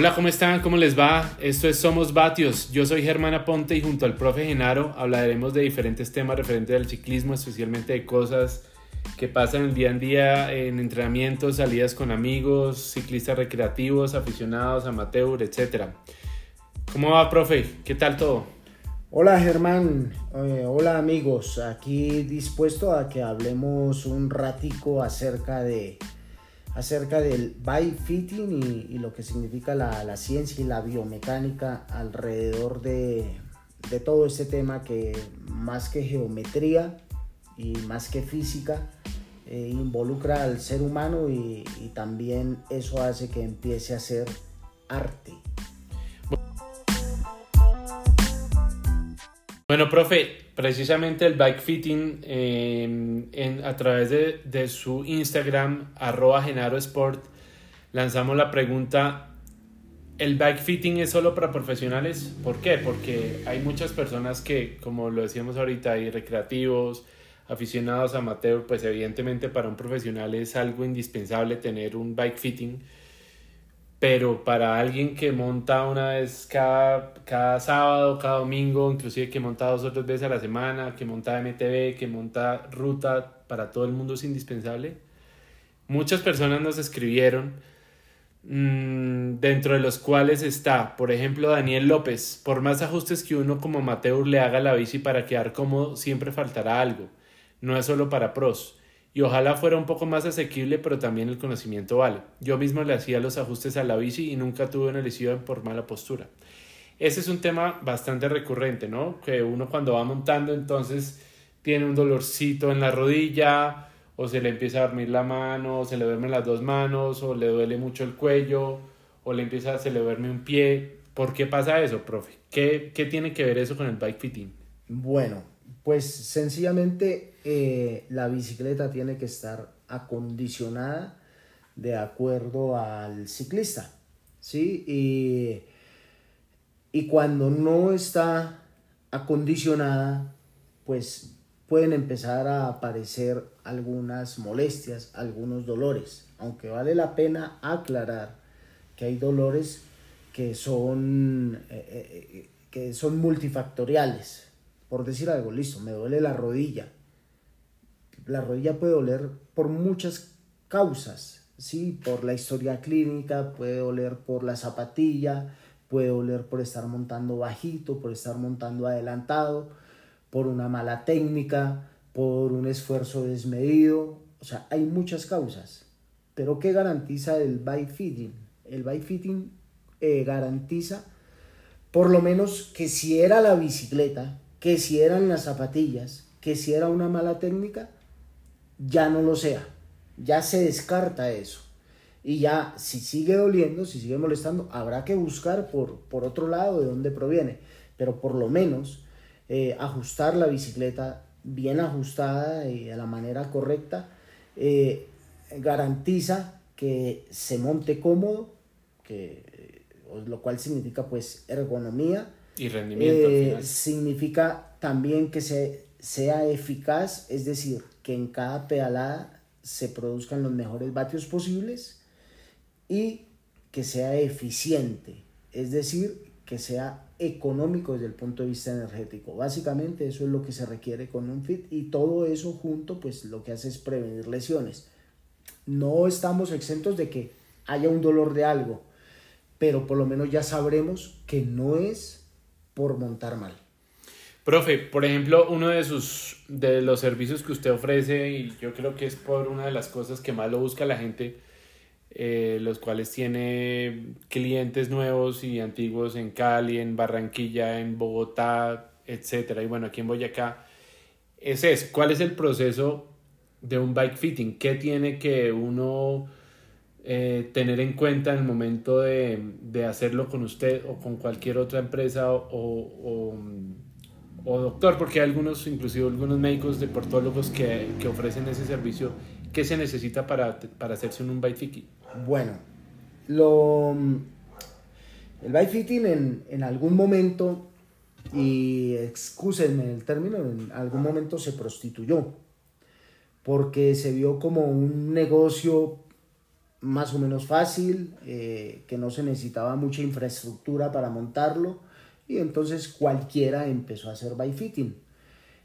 Hola, ¿cómo están? ¿Cómo les va? Esto es Somos Batios. Yo soy Germán Aponte y junto al profe Genaro hablaremos de diferentes temas referentes al ciclismo, especialmente de cosas que pasan el día en día en entrenamientos, salidas con amigos, ciclistas recreativos, aficionados, amateur, etc. ¿Cómo va, profe? ¿Qué tal todo? Hola Germán, eh, hola amigos, aquí dispuesto a que hablemos un ratico acerca de acerca del bike fitting y, lo que significa la, ciencia y la biomecánica alrededor de, todo este tema que más que geometría y más que física eh, involucra al ser humano y, y también eso hace que empiece a ser arte. Bueno, profe, precisamente el bike fitting em, en, a través de, su Instagram, arroba Genaro Sport, lanzamos la pregunta, ¿el bike fitting es solo para profesionales? ¿Por qué? Porque hay muchas personas que, como lo decíamos ahorita, hay recreativos, aficionados, amateur, pues evidentemente para un profesional es algo indispensable tener un bike fitting pero para alguien que monta una vez cada, cada sábado, cada domingo, inclusive que monta dos o tres veces a la semana, que monta MTV, que monta ruta, para todo el mundo es indispensable. Muchas personas nos escribieron, mmm, dentro de los cuales está, por ejemplo, Daniel López, por más ajustes que uno como amateur le haga a la bici para quedar cómodo, siempre faltará algo. No es solo para pros y ojalá fuera un poco más asequible, pero también el conocimiento vale. Yo mismo le hacía los ajustes a la bici y nunca tuve una lesión por mala postura. Ese es un tema bastante recurrente, ¿no? Que uno cuando va montando entonces tiene un dolorcito en la rodilla, o se le empieza a dormir la mano, o se le duermen las dos manos, o le duele mucho el cuello, o le empieza, se le duerme un pie. ¿Por qué pasa eso, profe? ¿Qué, qué tiene que ver eso con el bike fitting? Bueno, pues sencillamente eh, la bicicleta tiene que estar acondicionada de acuerdo al ciclista, ¿sí? Y, y cuando no está acondicionada, pues pueden empezar a aparecer algunas molestias, algunos dolores, aunque vale la pena aclarar que hay dolores que son, eh, eh, que son multifactoriales, por decir algo, listo, me duele la rodilla. La rodilla puede doler por muchas causas, ¿sí? Por la historia clínica, puede doler por la zapatilla, puede doler por estar montando bajito, por estar montando adelantado, por una mala técnica, por un esfuerzo desmedido. O sea, hay muchas causas. Pero ¿qué garantiza el bike fitting? El bike fitting eh, garantiza por lo menos que si era la bicicleta, que si eran las zapatillas, que si era una mala técnica, ya no lo sea. Ya se descarta eso. Y ya, si sigue doliendo, si sigue molestando, habrá que buscar por, por otro lado de dónde proviene. Pero por lo menos eh, ajustar la bicicleta bien ajustada y de la manera correcta eh, garantiza que se monte cómodo, que, eh, lo cual significa pues ergonomía y rendimiento. Eh, significa también que se, sea eficaz, es decir, que en cada pedalada se produzcan los mejores vatios posibles y que sea eficiente, es decir, que sea económico desde el punto de vista energético. Básicamente eso es lo que se requiere con un fit y todo eso junto pues lo que hace es prevenir lesiones. No estamos exentos de que haya un dolor de algo, pero por lo menos ya sabremos que no es por montar mal. Profe, por ejemplo, uno de sus de los servicios que usted ofrece y yo creo que es por una de las cosas que más lo busca la gente, eh, los cuales tiene clientes nuevos y antiguos en Cali, en Barranquilla, en Bogotá, etcétera, y bueno, aquí en Boyacá, ese es cuál es el proceso de un bike fitting, qué tiene que uno eh, tener en cuenta en el momento de, de, hacerlo con usted o con cualquier otra empresa o, o, o, doctor, porque hay algunos, inclusive algunos médicos deportólogos que, que ofrecen ese servicio. ¿Qué se necesita para, para hacerse un bike fitting? Bueno, lo, el bike fitting en, en algún momento, y excúsenme el término, en algún momento se prostituyó, porque se vio como un negocio más o menos fácil, eh, que no se necesitaba mucha infraestructura para montarlo y entonces cualquiera empezó a hacer bike fitting.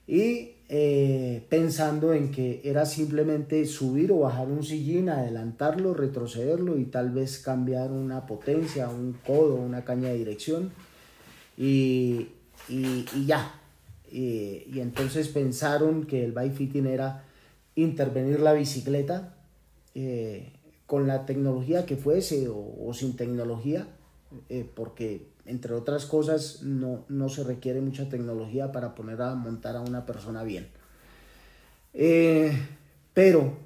Y eh, pensando en que era simplemente subir o bajar un sillín, adelantarlo, retrocederlo y tal vez cambiar una potencia, un codo, una caña de dirección y, y, ya. Y, y, entonces pensaron que el bike fitting era intervenir la bicicleta eh, con la tecnología que fuese o, sin tecnología, eh, porque entre otras cosas no, no, se requiere mucha tecnología para poner a montar a una persona bien. Eh, pero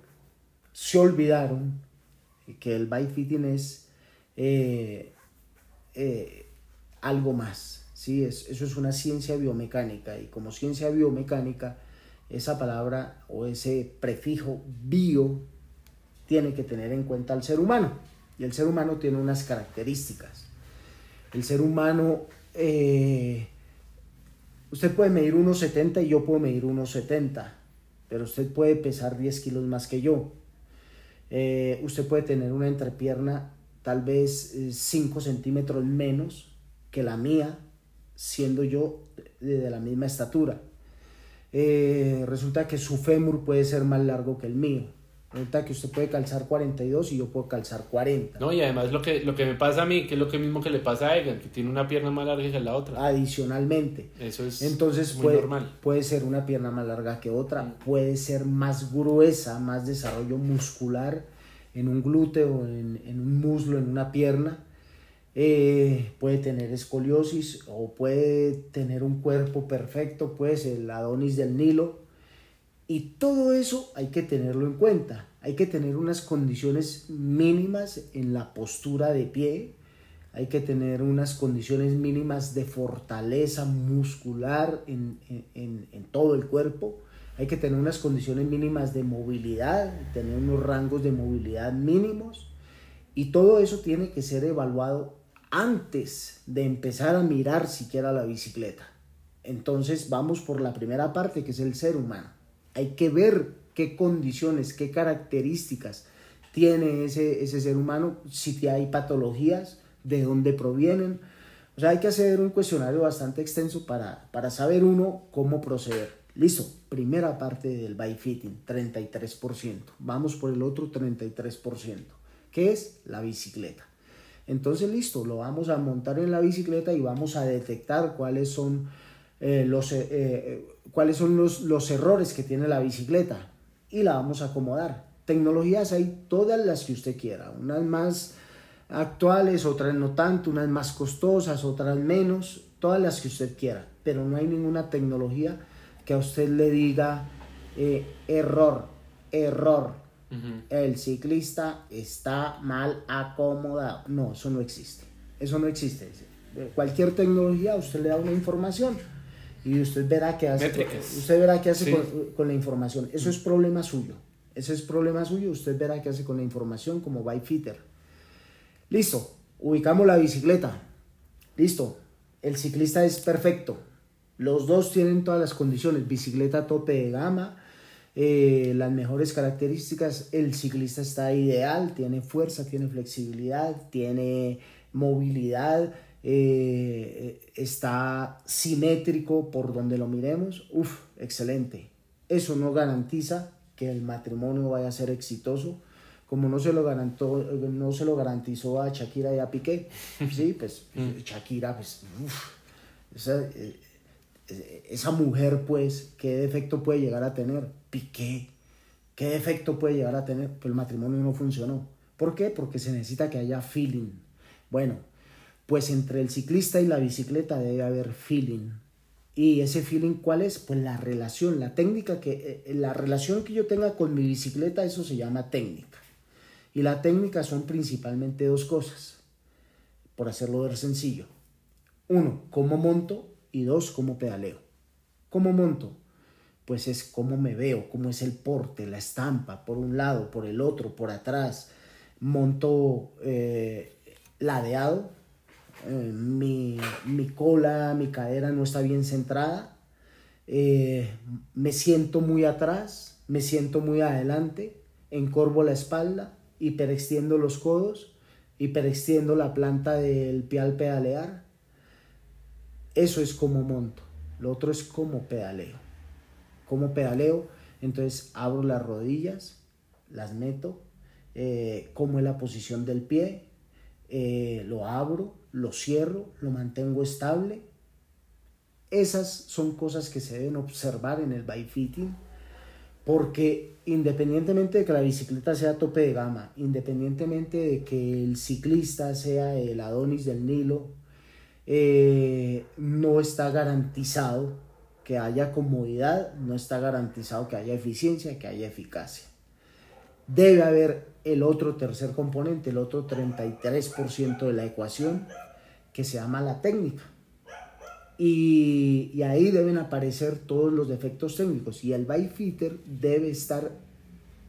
se olvidaron que el bike fitting es algo más. ¿sí? Es, eso es una ciencia biomecánica y como ciencia biomecánica, esa palabra o ese prefijo bio tiene que tener en cuenta al ser humano. Y el ser humano tiene unas características. El ser humano, eh, usted puede medir 1,70 y yo puedo medir 1,70, pero usted puede pesar 10 kilos más que yo. Eh, usted puede tener una entrepierna tal vez 5 eh, centímetros menos que la mía, siendo yo de, la misma estatura. resulta que su fémur puede ser más largo que el mío Ahorita que usted puede calzar 42 y yo puedo calzar 40. No, y además lo que, lo que me pasa a mí, que es lo que mismo que le pasa a Egan, que tiene una pierna más larga que la otra. Adicionalmente. Eso es Entonces puede, normal. Puede ser una pierna más larga que otra, puede ser más gruesa, más desarrollo muscular en un glúteo, en, en un muslo, en una pierna. Eh, puede tener escoliosis o puede tener un cuerpo perfecto, pues el Adonis del Nilo y todo eso hay que tenerlo en cuenta. Hay que tener unas condiciones mínimas en la postura de pie. Hay que tener unas condiciones mínimas de fortaleza muscular en, todo el cuerpo. Hay que tener unas condiciones mínimas de movilidad, tener unos rangos de movilidad mínimos. Y todo eso tiene que ser evaluado antes de empezar a mirar siquiera la bicicleta. Entonces vamos por la primera parte, que es el ser humano. Hay que ver qué condiciones, qué características tiene ese, ese ser humano, si hay patologías, de dónde provienen. O sea, hay que hacer un cuestionario bastante extenso para, para saber uno cómo proceder. Listo, primera parte del bike fitting, 33%. Vamos por el otro 33%, que es la bicicleta. Entonces, listo, lo vamos a montar en la bicicleta y vamos a detectar cuáles son eh, los, eh, eh, cuáles son los, los errores que tiene la bicicleta y la vamos a acomodar. Tecnologías hay todas las que usted quiera, unas más actuales, otras no tanto, unas más costosas, otras menos, todas las que usted quiera, pero no hay ninguna tecnología que a usted le diga error, error, el ciclista está mal acomodado. No, eso no existe, eso no existe. Cualquier tecnología usted le da una información y usted verá qué hace, usted verá qué hace con, la información. Eso es problema suyo. Ese es problema suyo. Usted verá qué hace con la información como bike fitter. Listo. Ubicamos la bicicleta. Listo. El ciclista es perfecto. Los dos tienen todas las condiciones. Bicicleta tope de gama. Eh, las mejores características. El ciclista está ideal. Tiene fuerza, tiene flexibilidad, tiene movilidad eh, está simétrico por donde lo miremos, uff, excelente. Eso no garantiza que el matrimonio vaya a ser exitoso, como no se lo, garantó, no se lo garantizó a Shakira y a Piqué. Sí, pues mm. Shakira, pues, esa, eh, esa mujer, pues, ¿qué defecto puede llegar a tener? Piqué, ¿qué defecto puede llegar a tener? Pues el matrimonio no funcionó. ¿Por qué? Porque se necesita que haya feeling. Bueno, pues entre el ciclista y la bicicleta debe haber feeling. ¿Y ese feeling cuál es? Pues la relación, la técnica que, eh, la relación que yo tenga con mi bicicleta, eso se llama técnica. Y la técnica son principalmente dos cosas, por hacerlo ver sencillo. Uno, cómo monto y dos, cómo pedaleo. ¿Cómo monto? Pues es cómo me veo, cómo es el porte, la estampa, por un lado, por el otro, por atrás. Monto eh, ladeado, eh, mi, cola, mi cadera no está bien centrada, eh, me siento muy atrás, me siento muy adelante, encorvo la espalda, hiperextiendo los codos, hiperextiendo la planta del pie al pedalear. Eso es como monto. Lo otro es como pedaleo. Como pedaleo, entonces abro las rodillas, las meto, eh, como es la posición del pie, eh, lo abro, lo cierro, lo mantengo estable. Esas son cosas que se deben observar en el bike fitting porque independientemente de que la bicicleta sea tope de gama, independientemente de que el ciclista sea el Adonis del Nilo, eh, no está garantizado que haya comodidad, no está garantizado que haya eficiencia, que haya eficacia. Debe haber el otro tercer componente, el otro 33% de la ecuación, que se llama la técnica. Y, ahí deben aparecer todos los defectos técnicos. Y el fitter debe estar,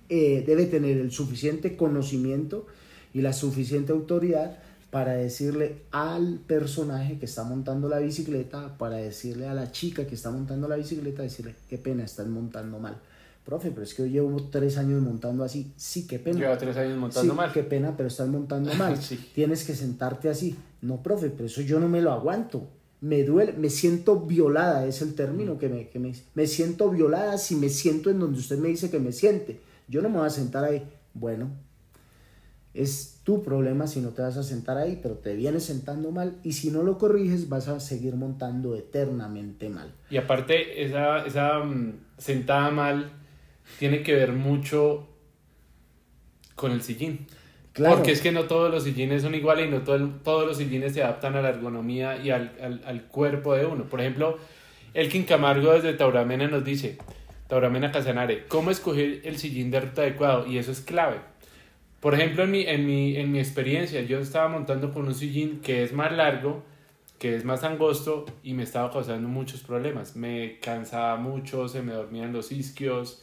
eh, debe tener el suficiente conocimiento y la suficiente autoridad para decirle al personaje que está montando la bicicleta, para decirle a la chica que está montando la bicicleta, decirle, qué pena, estás montando mal. Profe, pero es que yo llevo tres años montando así. Sí, qué pena. Llevo tres años montando sí, Qué pena, pero estás montando mal. Tienes que sentarte así. No, profe, pero eso yo no me lo aguanto me duele, me siento violada, es el término que me, que me, me siento violada si me siento en donde usted me dice que me siente. Yo no me voy a sentar ahí. Bueno, es tu problema si no te vas a sentar ahí, pero te vienes sentando mal y si no lo corriges vas a seguir montando eternamente mal. Y aparte, esa, esa mm, sentada mal tiene que ver mucho con el sillín. Porque es que no todos los sillines son iguales y no todos los sillines se adaptan a la ergonomía y al, al, al, cuerpo de uno. Por ejemplo, Elkin Camargo desde Tauramena nos dice, Tauramena Casanare, ¿cómo escoger el sillín de ruta adecuado? Y eso es clave. Por ejemplo, en mi, en, mi, en mi experiencia, yo estaba montando con un sillín que es más largo, que es más angosto y me estaba causando muchos problemas. Me cansaba mucho, se me dormían los isquios,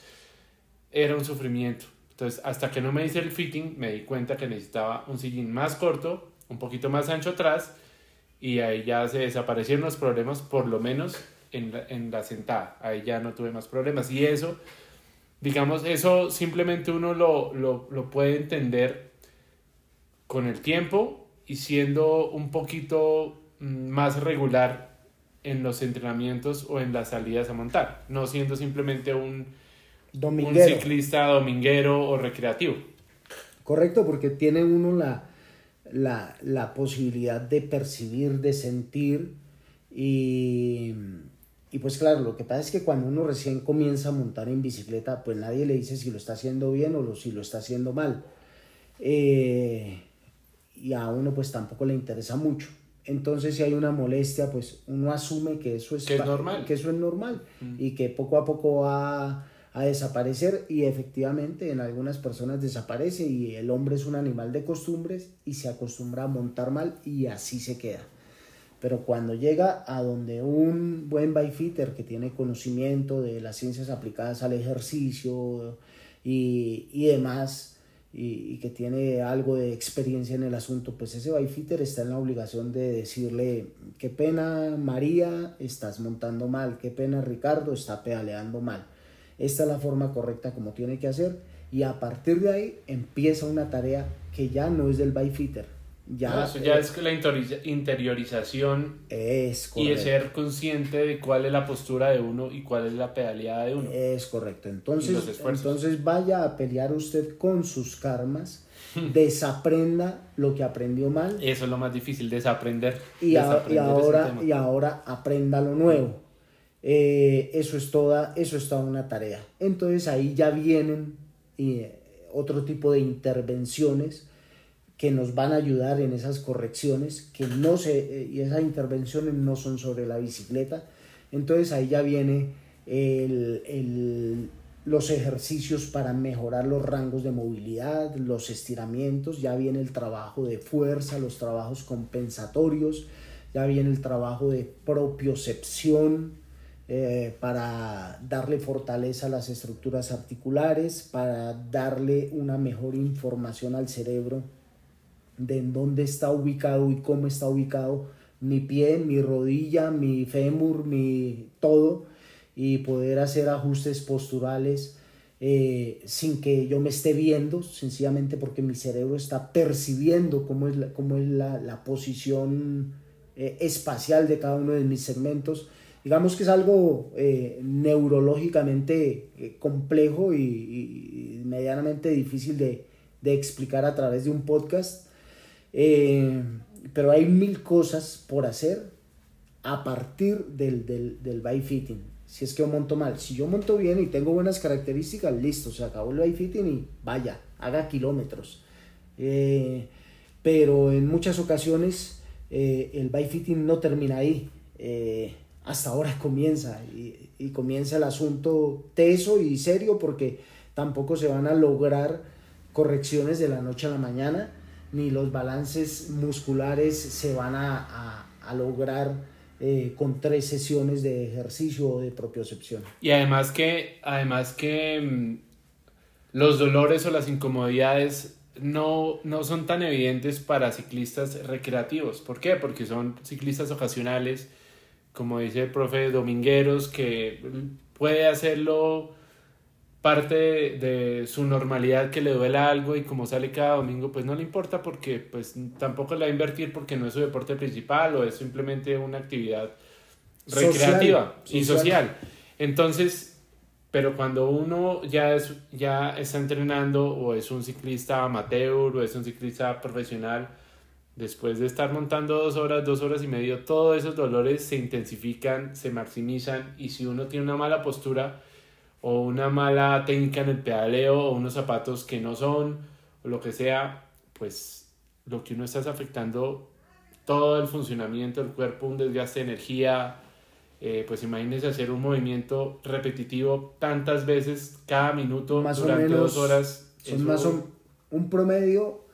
era un sufrimiento. Entonces, hasta que no me hice el fitting, me di cuenta que necesitaba un sillín más corto, un poquito más ancho atrás, y ahí ya se desaparecieron los problemas, por lo menos en la, en la sentada. Ahí ya no tuve más problemas. Y eso, digamos, eso simplemente uno lo, lo, lo puede entender con el tiempo y siendo un poquito mm, más regular en los entrenamientos o en las salidas a montar, no siendo simplemente un un ciclista dominguero o recreativo. Correcto, porque tiene uno la, la, posibilidad de percibir, de sentir y, y, pues claro, lo que pasa es que cuando uno recién comienza a montar en bicicleta, pues nadie le dice si lo está haciendo bien o si lo está haciendo mal. Eh, y a uno pues tampoco le interesa mucho. Entonces si hay una molestia, pues uno asume que eso es, normal. Que eso es normal mm. y que poco a poco va a desaparecer y efectivamente en algunas personas desaparece y el hombre es un animal de costumbres y se acostumbra a montar mal y así se queda. Pero cuando llega a donde un buen byfitter que tiene conocimiento de las ciencias aplicadas al ejercicio y, y demás, y, y, que tiene algo de experiencia en el asunto, pues ese byfitter está en la obligación de decirle, qué pena María, estás montando mal, qué pena Ricardo, está pedaleando mal esta es la forma correcta como tiene que hacer y a partir de ahí empieza una tarea que ya no es del byfitter. Ya, eso ya es la interiorización es y de ser consciente de cuál es la postura de uno y cuál es la pedaleada de uno. Es correcto. Entonces, entonces vaya a pelear usted con sus karmas, desaprenda lo que aprendió mal. Eso es lo más difícil, desaprender. Y, y ahora, y ahora aprenda lo nuevo. Eh, eso, es toda, eso es toda una tarea. Entonces ahí ya vienen eh, otro tipo de intervenciones que nos van a ayudar en esas correcciones, que no se, eh, y esas intervenciones no son sobre la bicicleta. Entonces ahí ya viene el, los ejercicios para mejorar los rangos de movilidad, los estiramientos, ya viene el trabajo de fuerza, los trabajos compensatorios, ya viene el trabajo de propiocepción, eh, para darle fortaleza a las estructuras articulares, para darle una mejor información al cerebro de en dónde está ubicado y cómo está ubicado mi pie, mi rodilla, mi fémur, mi todo, y poder hacer ajustes posturales eh, sin que yo me esté viendo, sencillamente porque mi cerebro está percibiendo cómo es la, cómo es la, la posición eh, espacial de cada uno de mis segmentos. Digamos que es algo eh, neurológicamente complejo y, medianamente difícil de, explicar a través de un podcast, pero hay mil cosas por hacer a partir del, del, del fitting si es que yo monto mal. Si yo monto bien y tengo buenas características, listo, se acabó el bike fitting y vaya, haga kilómetros. Eh, pero en muchas ocasiones eh, el bike fitting no termina ahí. Eh, hasta ahora comienza y, y, comienza el asunto teso y serio porque tampoco se van a lograr correcciones de la noche a la mañana ni los balances musculares se van a, a, a lograr eh, con tres sesiones de ejercicio de propiocepción. Y además que, además que mm, los dolores o las incomodidades no, no son tan evidentes para ciclistas recreativos. ¿Por qué? Porque son ciclistas ocasionales, como dice el profe Domingueros, que puede hacerlo parte de, su normalidad que le duela algo y como sale cada domingo pues no le importa porque pues tampoco le va a invertir porque no es su deporte principal o es simplemente una actividad recreativa y social. Entonces, pero cuando uno ya, es, ya está entrenando o es un ciclista amateur o es un ciclista profesional, después de estar montando dos horas, dos horas y medio, todos esos dolores se intensifican, se maximizan y si uno tiene una mala postura, o una mala técnica en el pedaleo o unos zapatos que no son o lo que sea, pues lo que uno está es afectando todo el funcionamiento del cuerpo, un desgaste de energía, eh, pues imagínense hacer un movimiento repetitivo tantas veces cada minuto más durante o menos, dos horas. Son más un, un promedio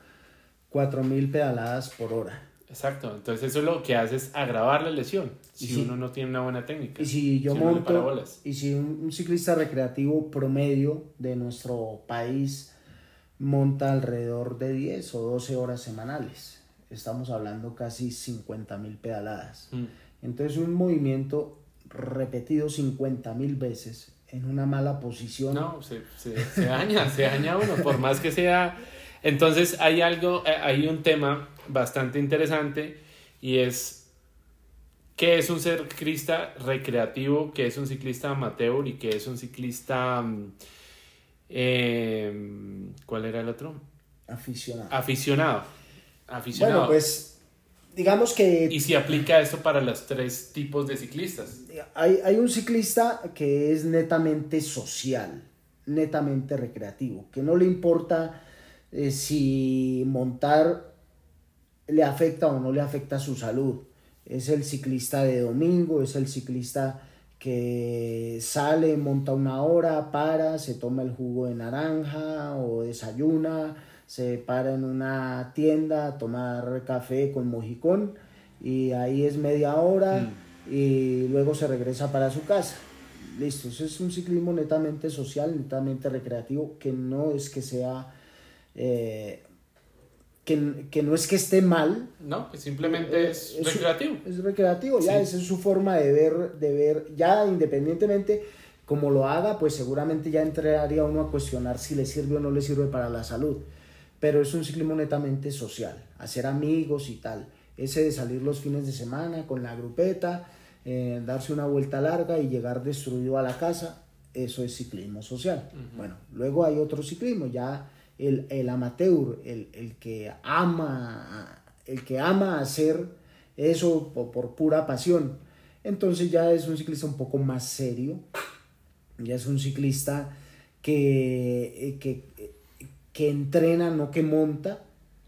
4.000 pedaladas por hora. Exacto, entonces eso lo que hace es agravar la lesión si, si uno no tiene una buena técnica. Y si yo si monto, y si un, un, ciclista recreativo promedio de nuestro país monta alrededor de 10 o 12 horas semanales, estamos hablando casi 50 mil pedaladas. Mm. Entonces un movimiento repetido 50 mil veces en una mala posición. No, se, se, se daña, se daña uno, por más que sea... Entonces hay algo, eh, hay un tema bastante interesante y es qué es un ciclista recreativo, qué es un ciclista amateur y qué es un ciclista... Eh, ¿Cuál era el otro? Aficionado. Aficionado. Aficionado. Bueno, pues digamos que... Y si aplica esto para los tres tipos de ciclistas. Hay, hay un ciclista que es netamente social, netamente recreativo, que no le importa eh, si montar le afecta o no le afecta su salud. Es el ciclista de domingo, es el ciclista que sale, monta una hora, para, se toma el jugo de naranja o desayuna, se para en una tienda a tomar café con mojicón y ahí es media hora mm. y luego se regresa para su casa. Listo, eso es un ciclismo netamente social, netamente recreativo, que no es que sea eh, que, que, no es que esté mal. No, que simplemente es, es recreativo. Su, es recreativo, ya, sí. esa es su forma de ver, de ver, ya independientemente como lo haga, pues seguramente ya entraría uno a cuestionar si le sirve o no le sirve para la salud. Pero es un ciclismo netamente social, hacer amigos y tal. Ese de salir los fines de semana con la grupeta, eh, darse una vuelta larga y llegar destruido a la casa, eso es ciclismo social. Uh -huh. Bueno, luego hay otro ciclismo, ya el, el amateur, el, el, que ama, el que ama hacer eso por, por, pura pasión. Entonces ya es un ciclista un poco más serio, ya es un ciclista que, que, que entrena, no que monta,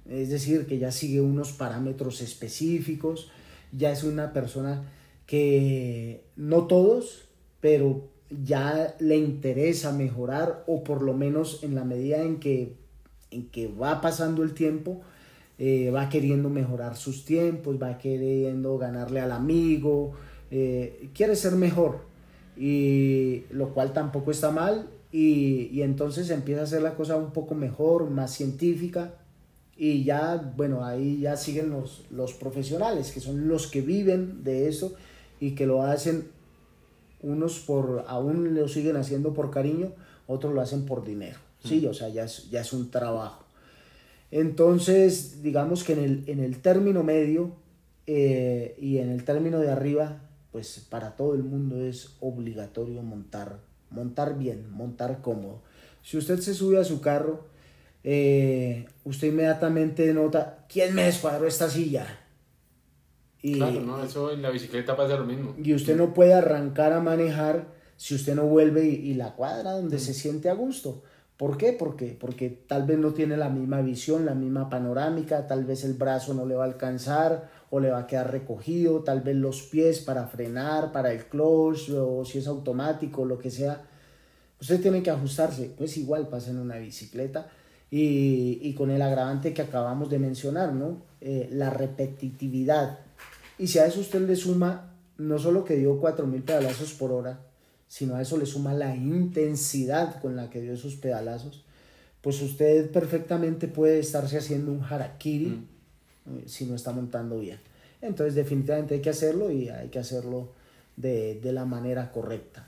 es decir, que ya sigue unos parámetros específicos, ya es una persona que no todos, pero ya le interesa mejorar o por lo menos en la medida en que, en que va pasando el tiempo, eh, va queriendo mejorar sus tiempos, va queriendo ganarle al amigo, eh, quiere ser mejor, y lo cual tampoco está mal, y, y, entonces empieza a hacer la cosa un poco mejor, más científica, y ya, bueno, ahí ya siguen los, los profesionales, que son los que viven de eso y que lo hacen unos por aún lo siguen haciendo por cariño, otros lo hacen por dinero, ¿sí? O sea, ya es, ya es un trabajo. Entonces, digamos que en el, en el término medio eh, y en el término de arriba, pues para todo el mundo es obligatorio montar, montar bien, montar cómodo. Si usted se sube a su carro, eh, usted inmediatamente nota, ¿quién me descuadró esta silla? Y, claro, no, eso en la bicicleta pasa lo mismo. Y usted no puede arrancar a manejar si usted no vuelve y, la cuadra donde se siente a gusto. ¿Por qué? Porque, porque tal vez no tiene la misma visión, la misma panorámica, tal vez el brazo no le va a alcanzar o le va a quedar recogido, tal vez los pies para frenar, para el clutch o si es automático, lo que sea. Usted tiene que ajustarse, pues igual pasa en una bicicleta y, y con el agravante que acabamos de mencionar, ¿no? Eh, la repetitividad. Y si a eso usted le suma no solo que dio 4.000 pedalazos por hora, sino a eso le suma la intensidad con la que dio esos pedalazos, pues usted perfectamente puede estarse haciendo un harakiri mm. eh, si no está montando bien. Entonces definitivamente hay que hacerlo y hay que hacerlo de, de, la manera correcta.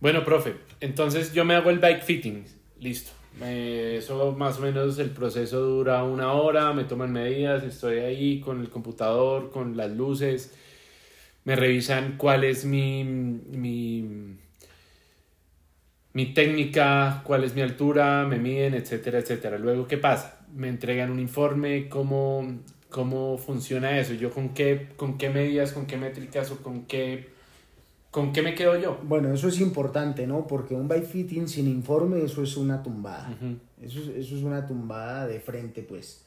Bueno, profe, entonces yo me hago el bike fitting, listo. Eso más o menos el proceso dura una hora, me toman medidas, estoy ahí con el computador, con las luces, me revisan cuál es mi, mi, mi técnica, cuál es mi altura, me miden, etcétera, etcétera. Luego, ¿qué pasa? Me entregan un informe, cómo, cómo funciona eso, yo con qué, con qué medidas, con qué métricas o con qué, con qué me quedo yo. Bueno, eso es importante, ¿no? Porque un bike fitting sin informe, eso es una tumbada. eso, es, una tumbada de frente, pues.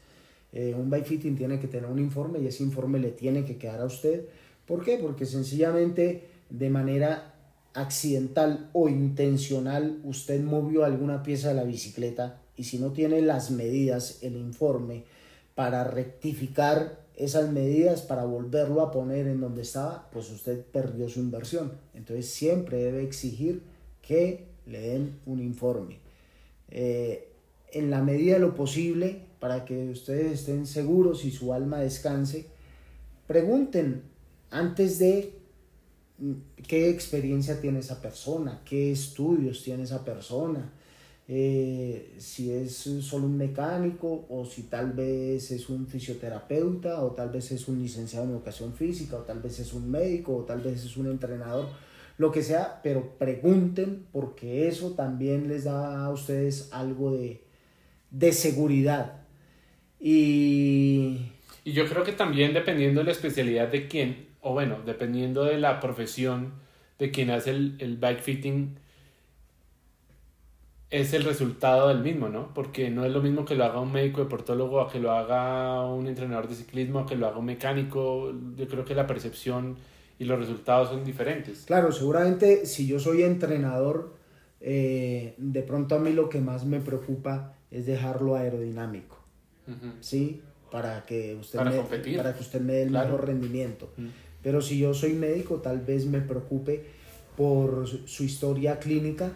Eh, un bike fitting tiene que tener un informe y ese informe le tiene que quedar a usted ¿Por qué? Porque sencillamente de manera accidental o intencional usted movió alguna pieza de la bicicleta y si no tiene las medidas, el informe para rectificar esas medidas, para volverlo a poner en donde estaba, pues usted perdió su inversión. Entonces siempre debe exigir que le den un informe. Eh, en la medida de lo posible, para que ustedes estén seguros y su alma descanse, pregunten antes de mm, qué experiencia tiene esa persona, qué estudios tiene esa persona, eh, si es solo un mecánico o si tal vez es un fisioterapeuta o tal vez es un licenciado en educación física o tal vez es un médico o tal vez es un entrenador, lo que sea, pero pregunten porque eso también les da a ustedes algo de, de seguridad. Y... y yo creo que también dependiendo de la especialidad de quién, o bueno, dependiendo de la profesión de quien hace el, el bike fitting, es el resultado del mismo, ¿no? Porque no es lo mismo que lo haga un médico deportólogo a que lo haga un entrenador de ciclismo, a que lo haga un mecánico. Yo creo que la percepción y los resultados son diferentes. Claro, seguramente si yo soy entrenador, eh, de pronto a mí lo que más me preocupa es dejarlo aerodinámico, ¿sí? Para que usted, para me, para que usted me dé el mejor rendimiento. Pero si yo soy médico, tal vez me preocupe por su historia clínica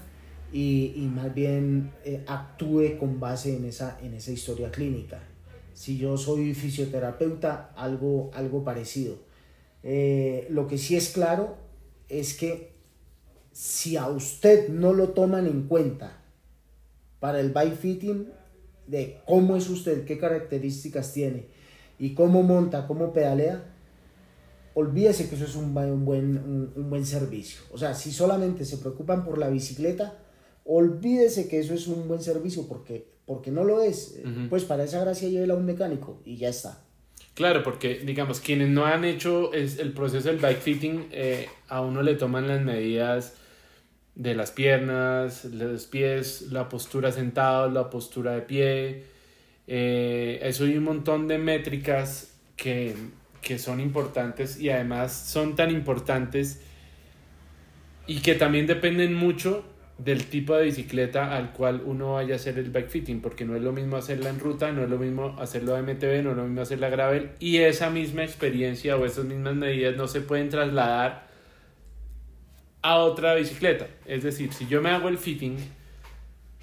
y, y más bien eh, actúe con base en esa, en esa historia clínica. Si yo soy fisioterapeuta, algo, algo parecido. Eh, lo que sí es claro es que si a usted no lo toman en cuenta para el bike fitting, de cómo es usted, qué características tiene y cómo monta, cómo pedalea, olvídese que eso es un, un buen, un, buen servicio. O sea, si solamente se preocupan por la bicicleta, olvídese que eso es un buen servicio porque, porque no lo es. Pues para esa gracia llévela a un mecánico y ya está. Claro, porque digamos, quienes no han hecho es el proceso del bike fitting, eh, a uno le toman las medidas de las piernas, los pies, la postura sentado, la postura de pie. Eh, eso hay un montón de métricas que que son importantes y además son tan importantes y que también dependen mucho del tipo de bicicleta al cual uno vaya a hacer el bike fitting, porque no es lo mismo hacerla en ruta, no es lo mismo hacerlo de MTB, no es lo mismo hacerla gravel y esa misma experiencia o esas mismas medidas no se pueden trasladar a otra bicicleta. Es decir, si yo me hago el fitting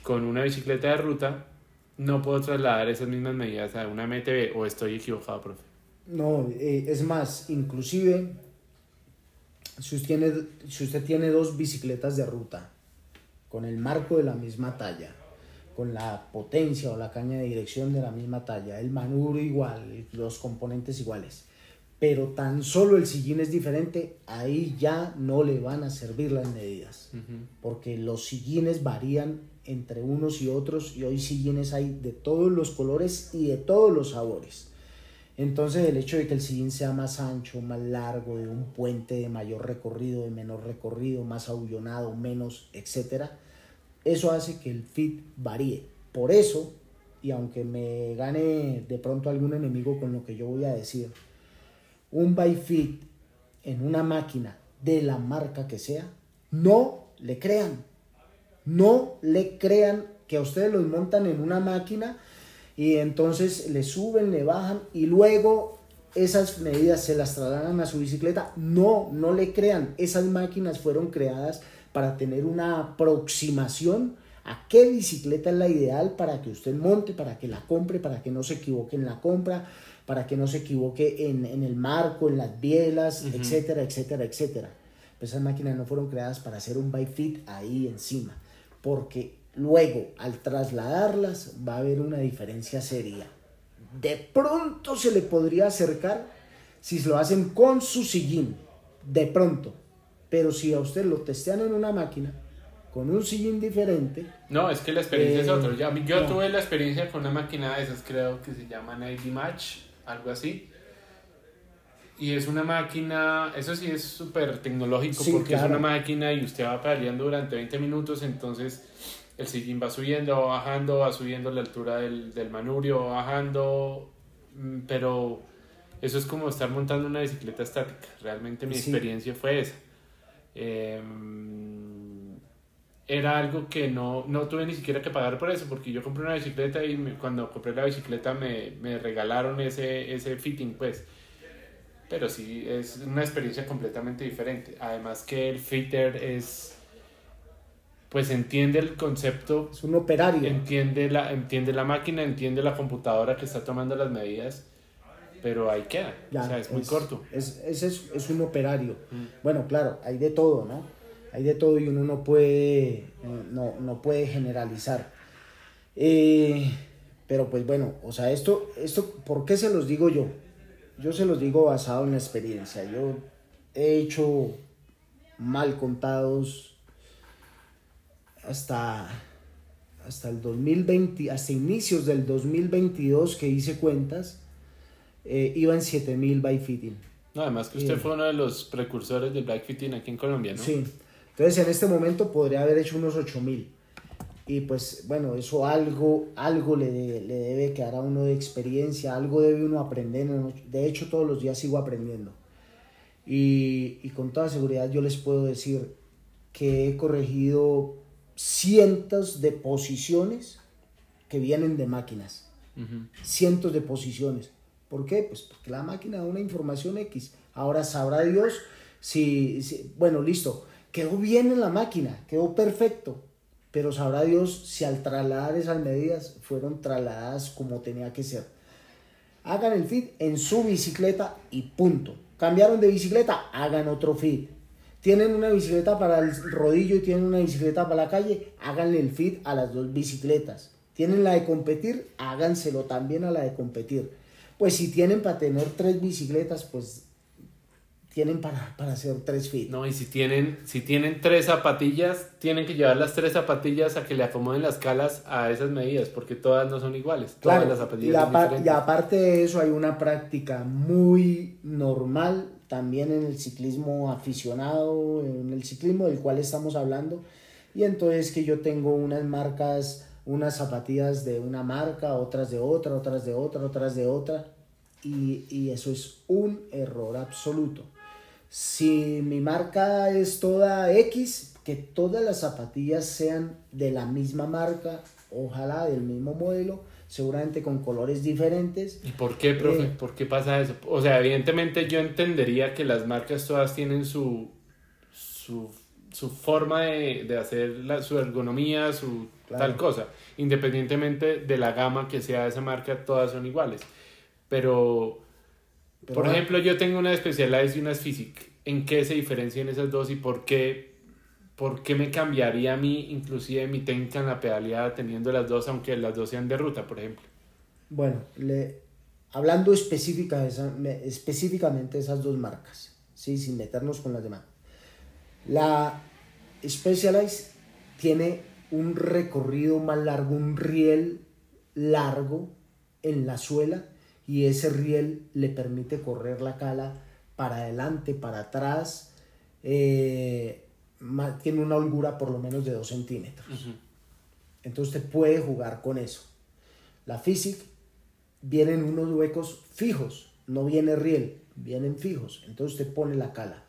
con una bicicleta de ruta, no puedo trasladar esas mismas medidas a una MTB o estoy equivocado, profe. No, eh, es más, inclusive, si usted, tiene, si usted tiene dos bicicletas de ruta con el marco de la misma talla, con la potencia o la caña de dirección de la misma talla, el manubrio igual, los componentes iguales, pero tan solo el sillín es diferente, ahí ya no le van a servir las medidas, porque los sillines varían entre unos y otros y hoy sillines hay de todos los colores y de todos los sabores. Entonces el hecho de que el sillín sea más ancho, más largo, de un puente de mayor recorrido, de menor recorrido, más abullonado, menos, etcétera, eso hace que el fit varíe. Por eso, y aunque me gane de pronto algún enemigo con lo que yo voy a decir, un by fit en una máquina de la marca que sea, no le crean. No le crean que a ustedes los montan en una máquina y entonces le suben, le bajan y luego esas medidas se las trasladan a su bicicleta. No, no le crean. Esas máquinas fueron creadas para tener una aproximación a qué bicicleta es la ideal para que usted monte, para que la compre, para que no se equivoque en la compra, para que no se equivoque en, el marco, en las bielas, etcétera, etcétera, etcétera. esas máquinas no fueron creadas para hacer un bike fit ahí encima, porque Luego, al trasladarlas, va a haber una diferencia seria. De pronto se le podría acercar si lo hacen con su sillín. De pronto. Pero si a usted lo testean en una máquina, con un sillín diferente. No, es que la experiencia es eh, otra. Yo, tuve la experiencia con una máquina de esas, creo que se llama ID Match, algo así. Y es una máquina, eso sí es súper tecnológico porque es una máquina y usted va peleando durante 20 minutos, entonces el sillín va subiendo, va bajando, va subiendo la altura del, del manubrio, va bajando, mm, pero eso es como estar montando una bicicleta estática. Realmente mi experiencia fue esa. Em, era algo que no, no tuve ni siquiera que pagar por eso, porque yo compré una bicicleta y cuando compré la bicicleta me, me regalaron ese, ese fitting, pues. Pero sí, es una experiencia completamente diferente. Además que el fitter es pues entiende el concepto. Es un operario. Entiende la, entiende la máquina, entiende la computadora que está tomando las medidas, pero ahí queda. o sea, es, muy corto. Es, es, es, un operario. Mm. Bueno, claro, hay de todo, ¿no? Hay de todo y uno no puede, no, no puede generalizar. Eh, pero pues bueno, o sea, esto, esto, ¿por qué se los digo yo? Yo se los digo basado en la experiencia. Yo he hecho mal contados hasta, hasta el 2020, hasta inicios del 2022 que hice cuentas, eh, iba en 7000 bike fitting. No, además que usted fue uno de los precursores del bike fitting aquí en Colombia, ¿no? Sí. Entonces en este momento podría haber hecho unos 8000. Y pues bueno, eso algo, algo le, le debe quedar a uno de experiencia, algo debe uno aprender. De hecho, todos los días sigo aprendiendo. Y, y con toda seguridad yo les puedo decir que he corregido cientos de posiciones que vienen de máquinas. Cientos de posiciones. ¿Por qué? Pues porque la máquina da una información X. Ahora sabrá Dios si, bueno, listo, quedó bien en la máquina, quedó perfecto, pero sabrá Dios si al trasladar esas medidas fueron trasladadas como tenía que ser. Hagan el fit en su bicicleta y punto. Cambiaron de bicicleta, hagan otro fit tienen una bicicleta para el rodillo y tienen una bicicleta para la calle, háganle el fit a las dos bicicletas. Tienen la de competir, háganselo también a la de competir. Pues si tienen para tener tres bicicletas, pues tienen para, para hacer tres fit. No, y si tienen, si tienen tres zapatillas, tienen que llevar las tres zapatillas a que le acomoden las calas a esas medidas, porque todas no son iguales. Todas las zapatillas y, y aparte de eso, hay una práctica muy normal también en el ciclismo aficionado, en el ciclismo del cual estamos hablando. Y entonces que yo tengo unas marcas, unas zapatillas de una marca, otras de otra, otras de otra, otras de otra. Y, y eso es un error absoluto. Si mi marca es toda X, que todas las zapatillas sean de la misma marca, ojalá del mismo modelo, seguramente con colores diferentes. ¿Y por qué, profe? Eh, ¿Por qué pasa eso? O sea, evidentemente yo entendería que las marcas todas tienen su, su, su forma de, de hacer la, su ergonomía, su tal cosa. Independientemente de la gama que sea de esa marca, todas son iguales. Pero, por ejemplo, yo tengo una Specialized y una Physic. ¿En qué se diferencian esas dos y por qué ¿por qué me cambiaría a mí inclusive mi técnica en la pedaleada teniendo las dos, aunque las dos sean de ruta, por ejemplo? Bueno, le, hablando específica, específicamente de esas dos marcas, ¿sí? sin meternos con las demás. La Specialized tiene un recorrido más largo, un riel largo en la suela y ese riel le permite correr la cala para adelante, para atrás. Eh, tiene una holgura por lo menos de 2 centímetros. Entonces usted puede jugar con eso. La Physic vienen unos huecos fijos, no viene riel, vienen fijos. Entonces usted pone la cala.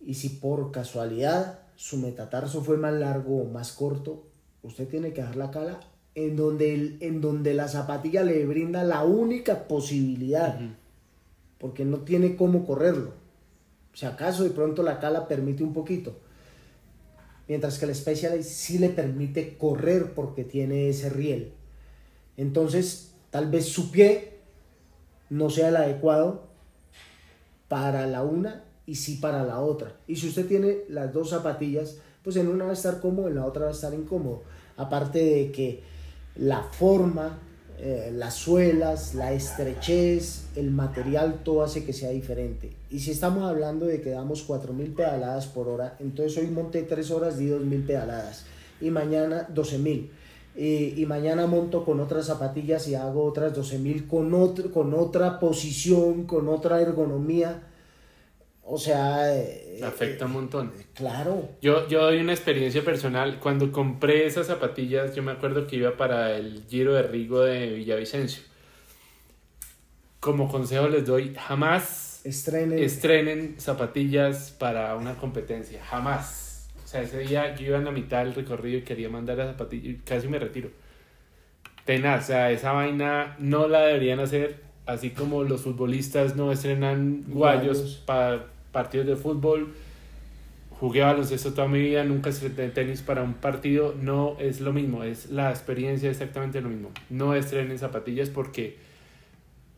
Y si por casualidad su metatarso fue más largo o más corto, usted tiene que dejar la cala en donde, en donde la zapatilla le brinda la única posibilidad, porque no tiene cómo correrlo. Si acaso de pronto la cala permite un poquito, mientras que el Specialized sí le permite correr porque tiene ese riel. Entonces, tal vez su pie no sea el adecuado para la una y sí para la otra. Y si usted tiene las dos zapatillas, pues en una va a estar cómodo, en la otra va a estar incómodo. Aparte de que la forma, eh, las suelas, la estrechez, el material, todo hace que sea diferente. Y si estamos hablando de que damos 4.000 pedaladas por hora, entonces hoy monté 3 horas, di 2.000 pedaladas. Y mañana 12.000. Y, y, mañana monto con otras zapatillas y hago otras 12.000 con, con otra posición, con otra ergonomía o sea... Eh, Afecta un montón. Eh, claro. Yo, yo doy una experiencia personal. Cuando compré esas zapatillas, yo me acuerdo que iba para el Giro de Rigo de Villavicencio. Como consejo les doy, jamás estrenen. estrenen zapatillas para una competencia. Jamás. O sea, ese día yo iba en la mitad del recorrido y quería mandar las zapatillas y casi me retiro. Tenaz, o sea, esa vaina no la deberían hacer así como los futbolistas no estrenan guayos para partidos de fútbol, jugué baloncesto toda mi vida, nunca estrené tenis para un partido, no es lo mismo, es la experiencia exactamente lo mismo. No estrenen zapatillas porque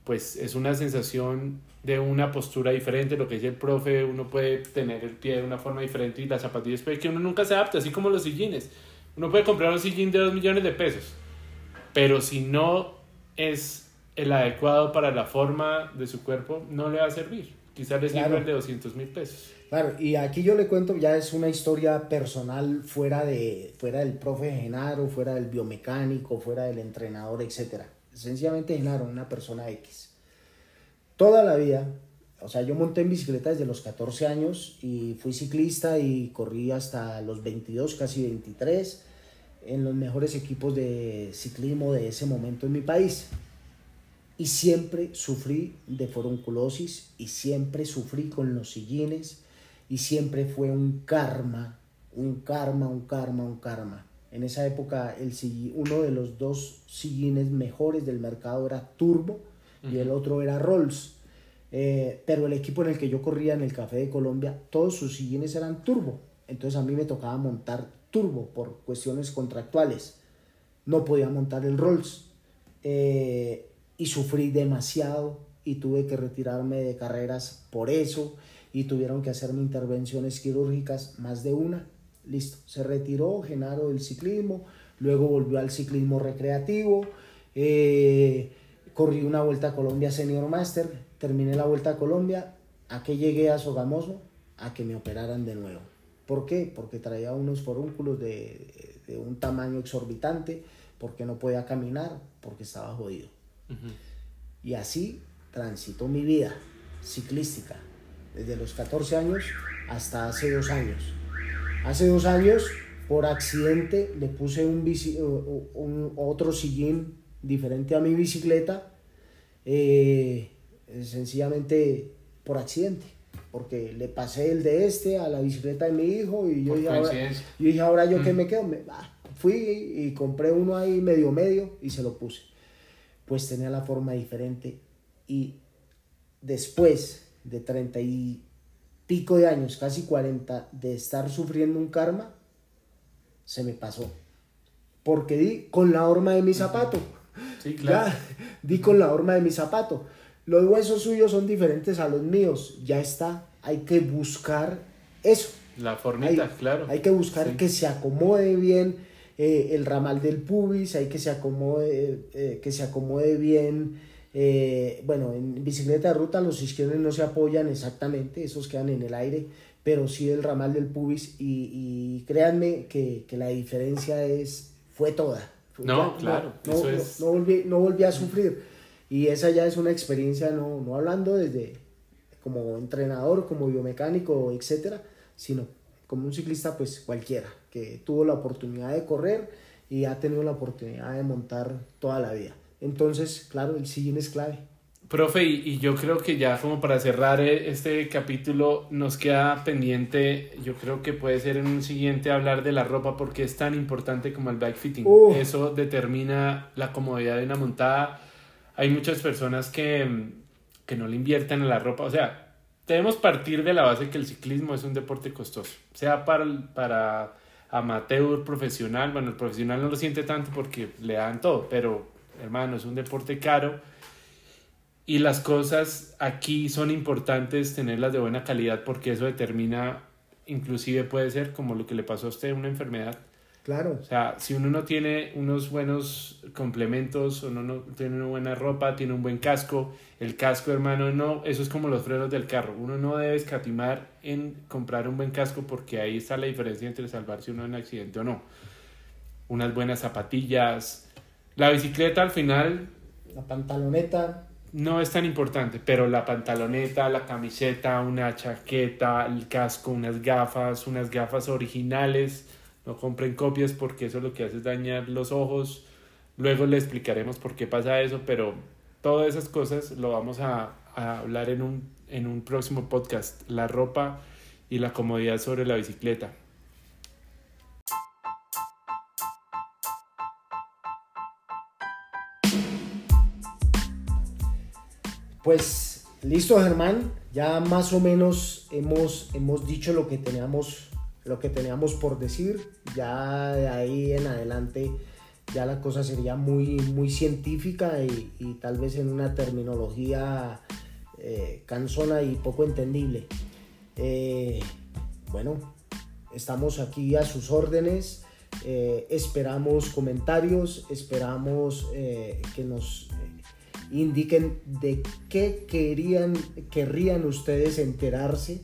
pues es una sensación de una postura diferente, lo que dice el profe, uno puede tener el pie de una forma diferente y las zapatillas puede que uno nunca se adapte, así como los sillines. Uno puede comprar un sillín de 2 millones de pesos, pero si no es el adecuado para la forma de su cuerpo, no le va a servir. Quizás le sirva el de 200 mil pesos. Claro, y aquí yo le cuento, ya es una historia personal fuera, de, fuera del profe Genaro, fuera del biomecánico, fuera del entrenador, etc. Sencillamente Genaro, una persona X. Toda la vida, o sea, yo monté en bicicleta desde los 14 años y fui ciclista y corrí hasta los 22, casi 23, en los mejores equipos de ciclismo de ese momento en mi país. Y siempre sufrí de forunculosis y siempre sufrí con los sillines y siempre fue un karma, un karma, un karma, un karma. En esa época el uno de los dos sillines mejores del mercado era Turbo y el otro era Rolls. Eh, pero el equipo en el que yo corría en el Café de Colombia, todos sus sillines eran Turbo. Entonces a mí me tocaba montar Turbo por cuestiones contractuales. No podía montar el Rolls. Eh, y sufrí demasiado y tuve que retirarme de carreras por eso y tuvieron que hacerme intervenciones quirúrgicas, más de una. Listo, se retiró Genaro del ciclismo, luego volvió al ciclismo recreativo, eh, corrí una vuelta a Colombia Senior Master, terminé la vuelta a Colombia, ¿a qué llegué a Sogamoso? A que me operaran de nuevo. ¿Por qué? Porque traía unos forúnculos de, de un tamaño exorbitante, porque no podía caminar, porque estaba jodido. Y así transitó mi vida ciclística, desde los 14 años hasta hace dos años. Hace dos años, por accidente, le puse un, un otro sillín diferente a mi bicicleta, eh, sencillamente por accidente porque le pasé el de este a la bicicleta de mi hijo y yo dije, ahora, yo dije, ahora yo que me quedo, me, fui y compré uno ahí medio medio y se lo puse pues tenía la forma diferente y después de treinta y pico de años, casi 40, de estar sufriendo un karma, se me pasó. Porque di con la horma de mi zapato. Sí, claro. di con la horma de mi zapato. Los huesos suyos son diferentes a los míos. Ya está. Hay que buscar eso. La formita, claro. Hay que buscar que se acomode bien eh, el ramal del pubis, hay que se acomode, eh, que se acomode bien. Eh, bueno, en bicicleta de ruta los isquiones no se apoyan exactamente, esos quedan en el aire, pero sí el ramal del pubis y, créanme que, que, la diferencia es fue toda. No, claro, no, no, volví, no volví a sufrir. Y esa ya es una experiencia, no, no hablando desde como entrenador, como biomecánico, etcétera, sino como un ciclista, pues cualquiera, que tuvo la oportunidad de correr y ha tenido la oportunidad de montar toda la vida. Entonces, claro, el sillín es clave. Profe, y, yo creo que ya como para cerrar eh, este capítulo nos queda pendiente, yo creo que puede ser en un siguiente hablar de la ropa porque es tan importante como el bike fitting. Eso determina la comodidad de una montada. Hay muchas personas que, que no le invierten en la ropa, o sea, debemos partir de la base que el ciclismo es un deporte costoso, sea para, para amateur, profesional, bueno, el profesional no lo siente tanto porque le dan todo, pero hermano, es un deporte caro. Y las cosas aquí son importantes tenerlas de buena calidad porque eso determina, inclusive puede ser como lo que le pasó a usted, una enfermedad Claro. O sea, si uno no tiene unos buenos complementos, uno no tiene una buena ropa, tiene un buen casco, el casco, hermano, no, eso es como los frenos del carro. Uno no debe escatimar en comprar un buen casco porque ahí está la diferencia entre salvarse uno en un accidente o no. Unas buenas zapatillas. La bicicleta al final... La pantaloneta. No es tan importante, pero la pantaloneta, la camiseta, una chaqueta, el casco, unas gafas, unas gafas originales no compren copias porque eso lo que hace es dañar los ojos. Luego le explicaremos por qué pasa eso, pero todas esas cosas lo vamos a, hablar en un, próximo podcast. La ropa y la comodidad sobre la bicicleta. Pues listo Germán, ya más o menos hemos dicho lo que teníamos lo que teníamos por decir. Ya de ahí en adelante ya la cosa sería muy, muy científica y, tal vez en una terminología eh, cansona y poco entendible. Eh, bueno, estamos aquí a sus órdenes. Eh, esperamos comentarios, esperamos que nos indiquen de qué querían, querrían ustedes enterarse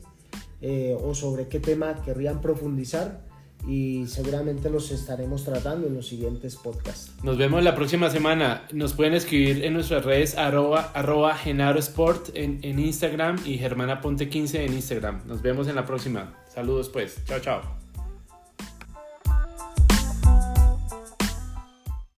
eh, o sobre qué tema querrían profundizar y seguramente los estaremos tratando en los siguientes podcasts. Nos vemos la próxima semana. Nos pueden escribir en nuestras redes arroba, arroba Genaro Sport en, en Instagram y Germana Ponte 15 en Instagram. Nos vemos en la próxima. Saludos pues. Chao, chao.